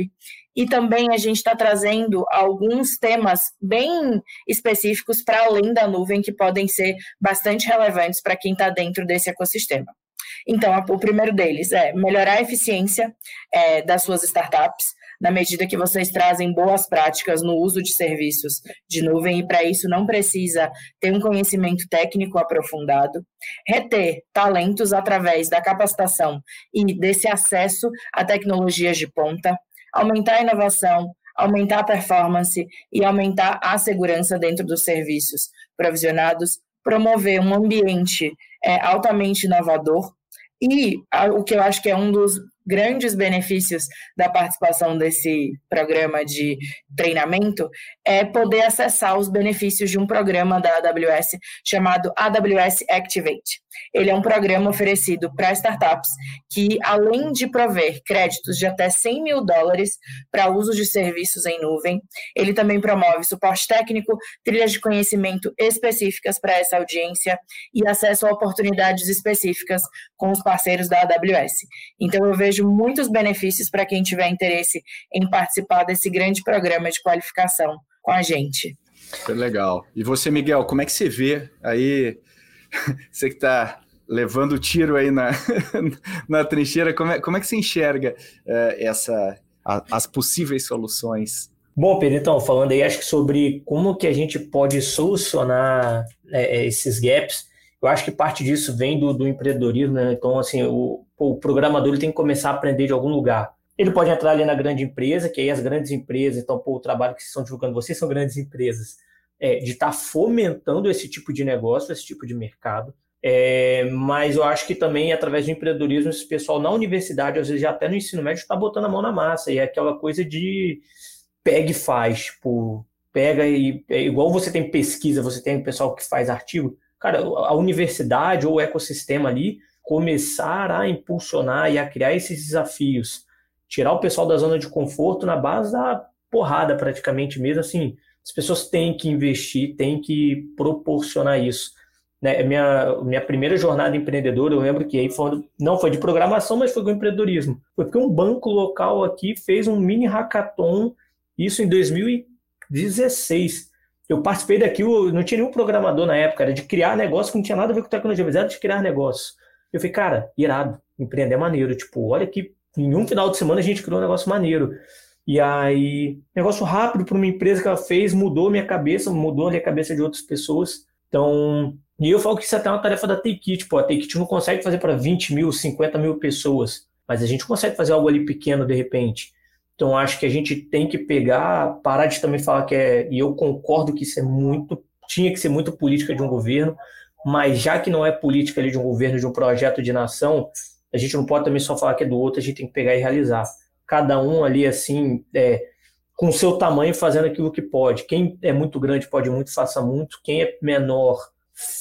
E também a gente está trazendo alguns temas bem específicos para além da nuvem que podem ser bastante relevantes para quem está dentro desse ecossistema. Então, o primeiro deles é melhorar a eficiência é, das suas startups, na medida que vocês trazem boas práticas no uso de serviços de nuvem, e para isso não precisa ter um conhecimento técnico aprofundado. Reter talentos através da capacitação e desse acesso a tecnologias de ponta. Aumentar a inovação, aumentar a performance e aumentar a segurança dentro dos serviços provisionados, promover um ambiente é, altamente inovador, e o que eu acho que é um dos grandes benefícios da participação desse programa de treinamento é poder acessar os benefícios de um programa da AWS chamado AWS Activate. Ele é um programa oferecido para startups que, além de prover créditos de até 100 mil dólares para uso de serviços em nuvem, ele também promove suporte técnico, trilhas de conhecimento específicas para essa audiência e acesso a oportunidades específicas com os parceiros da AWS. Então, eu vejo muitos benefícios para quem tiver interesse em participar desse grande programa de qualificação com a gente. Legal. E você, Miguel, como é que você vê aí você que está levando o tiro aí na, na trincheira, como é, como é que você enxerga é, essa, a, as possíveis soluções? Bom, Pedro, então, falando aí, acho que sobre como que a gente pode solucionar é, é, esses gaps, eu acho que parte disso vem do, do empreendedorismo, né? Então, assim, o, o programador ele tem que começar a aprender de algum lugar. Ele pode entrar ali na grande empresa, que aí as grandes empresas, então, pô, o trabalho que vocês estão divulgando, vocês são grandes empresas, é, de estar tá fomentando esse tipo de negócio, esse tipo de mercado. É, mas eu acho que também, através do empreendedorismo, esse pessoal na universidade, às vezes até no ensino médio, está botando a mão na massa. E é aquela coisa de pega e faz. Tipo, pega e. É igual você tem pesquisa, você tem pessoal que faz artigo. Cara, a universidade ou o ecossistema ali começar a impulsionar e a criar esses desafios. Tirar o pessoal da zona de conforto na base da porrada, praticamente mesmo, assim as pessoas têm que investir, têm que proporcionar isso. Né? Minha, minha primeira jornada empreendedora, eu lembro que aí foi, não foi de programação, mas foi com empreendedorismo. Foi porque um banco local aqui fez um mini hackathon, isso em 2016. Eu participei daquilo, não tinha nenhum programador na época, era de criar negócio que não tinha nada a ver com tecnologia, mas era de criar negócio. Eu falei, cara, irado, empreender é maneiro. Tipo, olha que em um final de semana a gente criou um negócio maneiro. E aí, negócio rápido para uma empresa que ela fez, mudou minha cabeça, mudou a cabeça de outras pessoas. Então, e eu falo que isso é até uma tarefa da Take Tipo, a Take não consegue fazer para 20 mil, 50 mil pessoas, mas a gente consegue fazer algo ali pequeno de repente. Então, acho que a gente tem que pegar, parar de também falar que é, e eu concordo que isso é muito, tinha que ser muito política de um governo, mas já que não é política ali de um governo, de um projeto de nação, a gente não pode também só falar que é do outro, a gente tem que pegar e realizar cada um ali assim, é, com seu tamanho fazendo aquilo que pode. Quem é muito grande pode muito, faça muito. Quem é menor,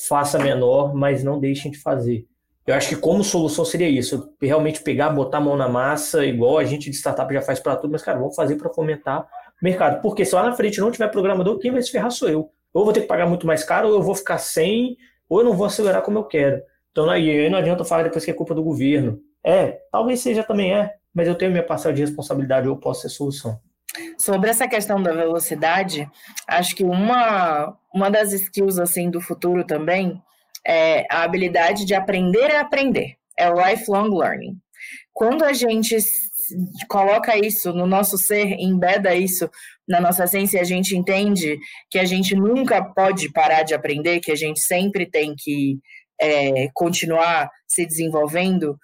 faça menor, mas não deixem de fazer. Eu acho que como solução seria isso, realmente pegar, botar a mão na massa, igual a gente de startup já faz para tudo, mas cara, vamos fazer para fomentar o mercado. Porque se lá na frente não tiver programador, quem vai se ferrar sou eu. Ou vou ter que pagar muito mais caro, ou eu vou ficar sem, ou eu não vou acelerar como eu quero. Então aí não adianta falar depois que é culpa do governo. É, talvez seja também é, mas eu tenho minha parcela de responsabilidade, eu posso ser solução. Sobre essa questão da velocidade, acho que uma, uma das skills assim do futuro também é a habilidade de aprender a aprender, é o lifelong learning. Quando a gente coloca isso no nosso ser, embeda isso na nossa essência, a gente entende que a gente nunca pode parar de aprender, que a gente sempre tem que é, continuar se desenvolvendo,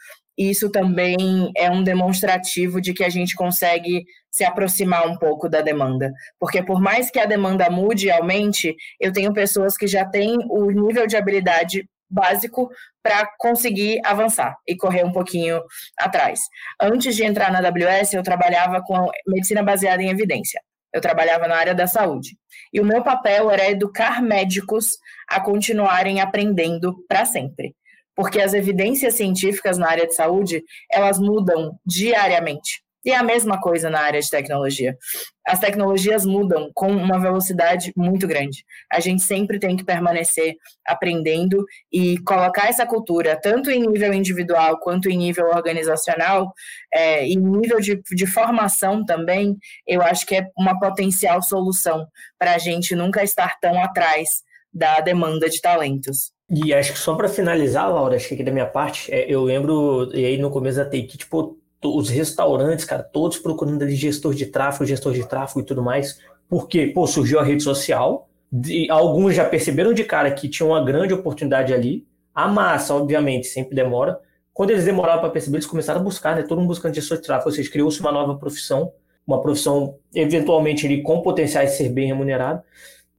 isso também é um demonstrativo de que a gente consegue se aproximar um pouco da demanda. Porque por mais que a demanda mude e aumente, eu tenho pessoas que já têm o nível de habilidade básico para conseguir avançar e correr um pouquinho atrás. Antes de entrar na AWS, eu trabalhava com medicina baseada em evidência. Eu trabalhava na área da saúde. E o meu papel era educar médicos a continuarem aprendendo para sempre porque as evidências científicas na área de saúde, elas mudam diariamente. E é a mesma coisa na área de tecnologia. As tecnologias mudam com uma velocidade muito grande. A gente sempre tem que permanecer aprendendo e colocar essa cultura, tanto em nível individual quanto em nível organizacional, é, em nível de, de formação também, eu acho que é uma potencial solução para a gente nunca estar tão atrás da demanda de talentos. E acho que só para finalizar, Laura, acho que aqui da minha parte, é, eu lembro, e aí no começo da Take, tipo, os restaurantes, cara, todos procurando ali gestor de tráfego, gestor de tráfego e tudo mais. Porque, pô, surgiu a rede social, de, alguns já perceberam de cara que tinha uma grande oportunidade ali. A massa, obviamente, sempre demora. Quando eles demoraram para perceber, eles começaram a buscar, né? Todo mundo buscando gestor de tráfego, ou seja, criou-se uma nova profissão, uma profissão eventualmente ali, com potenciais de ser bem remunerado.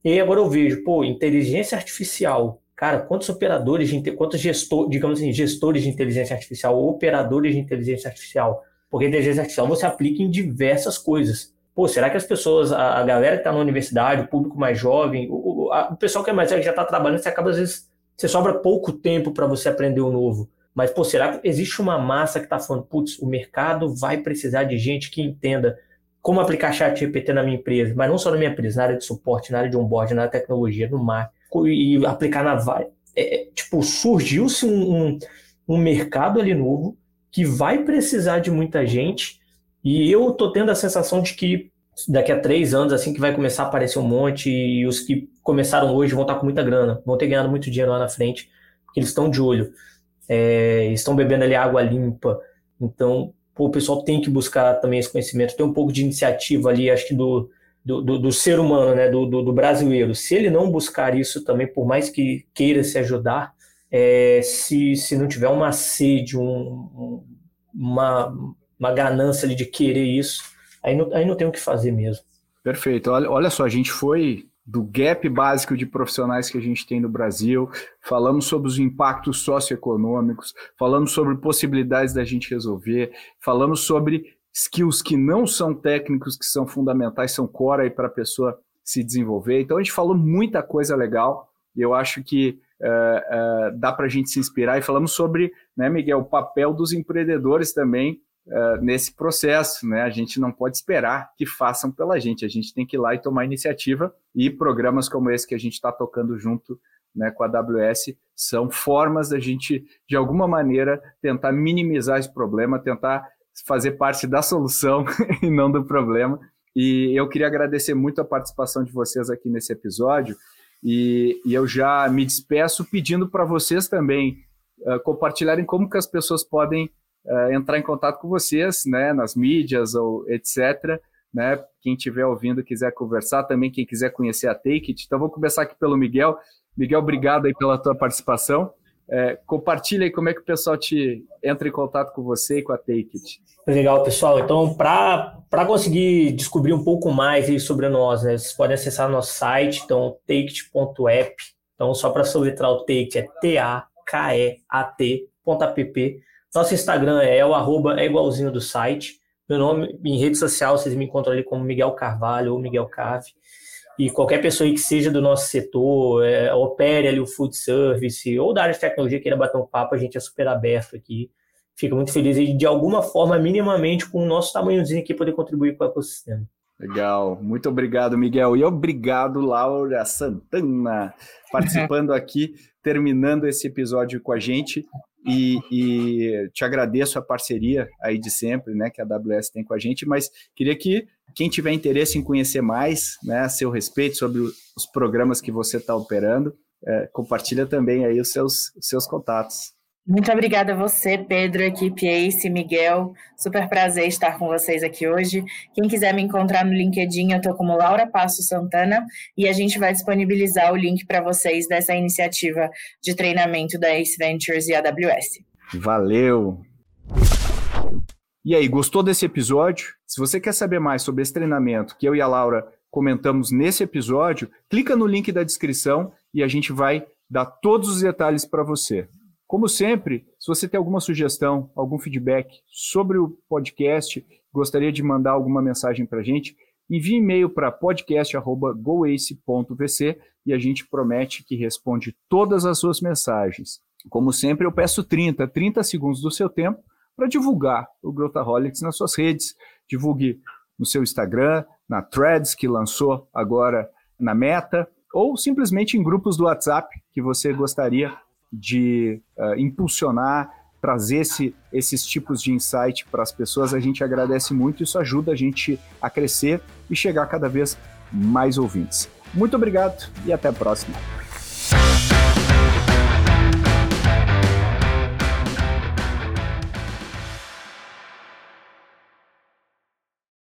E agora eu vejo, pô, inteligência artificial Cara, quantos operadores de quantos gestor, digamos assim, gestores de inteligência artificial, operadores de inteligência artificial? Porque inteligência artificial você aplica em diversas coisas. Pô, será que as pessoas, a, a galera que está na universidade, o público mais jovem, o, a, o pessoal que é mais já está trabalhando, você acaba às vezes, você sobra pouco tempo para você aprender o novo. Mas, pô, será que existe uma massa que está falando, putz, o mercado vai precisar de gente que entenda como aplicar chat GPT na minha empresa, mas não só na minha empresa, na área de suporte, na área de onboard, na área de tecnologia, no mar, e aplicar na vai. É, tipo, surgiu-se um, um, um, mercado ali novo que vai precisar de muita gente e eu tô tendo a sensação de que daqui a três anos, assim, que vai começar a aparecer um monte e os que começaram hoje vão estar com muita grana, vão ter ganhado muito dinheiro lá na frente, porque eles estão de olho, é, estão bebendo ali água limpa, então pô, o pessoal tem que buscar também esse conhecimento, tem um pouco de iniciativa ali, acho que do, do, do, do ser humano, né, do, do, brasileiro, se ele não buscar isso também, por mais que queira se ajudar, é, se, se não tiver uma sede, um, uma, uma ganância de querer isso, aí não, aí não tem o que fazer mesmo. Perfeito. Olha, olha só, a gente foi do gap básico de profissionais que a gente tem no Brasil, falamos sobre os impactos socioeconômicos, falamos sobre possibilidades da gente resolver, falamos sobre skills que não são técnicos, que são fundamentais, são core para a pessoa se desenvolver. Então a gente falou muita coisa legal e eu acho que uh, uh, dá para a gente se inspirar. E falamos sobre, né, Miguel, o papel dos empreendedores também uh, nesse processo. Né? A gente não pode esperar que façam pela gente, a gente tem que ir lá e tomar iniciativa. E programas como esse que a gente está tocando junto né, com a AWS são formas da gente, de alguma maneira, tentar minimizar esse problema, tentar fazer parte da solução e não do problema. E eu queria agradecer muito a participação de vocês aqui nesse episódio. E, e eu já me despeço pedindo para vocês também uh, compartilharem como que as pessoas podem uh, entrar em contato com vocês, né, nas mídias ou etc. Né, quem estiver ouvindo quiser conversar, também quem quiser conhecer a Take It. Então, vou começar aqui pelo Miguel. Miguel, obrigado aí pela tua participação. É, compartilha aí como é que o pessoal te entra em contato com você e com a Take It. Legal, pessoal. Então, para conseguir descobrir um pouco mais sobre nós, né, vocês podem acessar nosso site, então, takeit.app. Então, só para soletrar o Take é T-A-K-E-A-T.app. Nosso Instagram é o arroba é igualzinho do site. Meu nome em rede social, vocês me encontram ali como Miguel Carvalho ou Miguel Cave e qualquer pessoa que seja do nosso setor, é, opere ali o food service ou da área de tecnologia queira bater um papo, a gente é super aberto aqui. Fica muito feliz e de alguma forma, minimamente, com o nosso tamanhozinho aqui, poder contribuir com o ecossistema. Legal, muito obrigado, Miguel. E obrigado, Laura Santana, participando aqui, terminando esse episódio com a gente. E, e, te agradeço a parceria aí de sempre, né, que a AWS tem com a gente, mas queria que quem tiver interesse em conhecer mais, né, a seu respeito sobre os programas que você está operando, é, compartilha também aí os seus, os seus contatos. Muito obrigada a você, Pedro, equipe Ace, Miguel. Super prazer estar com vocês aqui hoje. Quem quiser me encontrar no LinkedIn, eu estou como Laura Passo Santana e a gente vai disponibilizar o link para vocês dessa iniciativa de treinamento da Ace Ventures e AWS. Valeu! E aí, gostou desse episódio? Se você quer saber mais sobre esse treinamento que eu e a Laura comentamos nesse episódio, clica no link da descrição e a gente vai dar todos os detalhes para você. Como sempre, se você tem alguma sugestão, algum feedback sobre o podcast, gostaria de mandar alguma mensagem para a gente, envie e-mail para podcast.goace.vc e a gente promete que responde todas as suas mensagens. como sempre, eu peço 30, 30 segundos do seu tempo para divulgar o Growthaholics nas suas redes. Divulgue no seu Instagram, na Threads, que lançou agora na Meta, ou simplesmente em grupos do WhatsApp que você gostaria de uh, impulsionar, trazer esse, esses tipos de insight para as pessoas. A gente agradece muito, isso ajuda a gente a crescer e chegar cada vez mais ouvintes. Muito obrigado e até a próxima.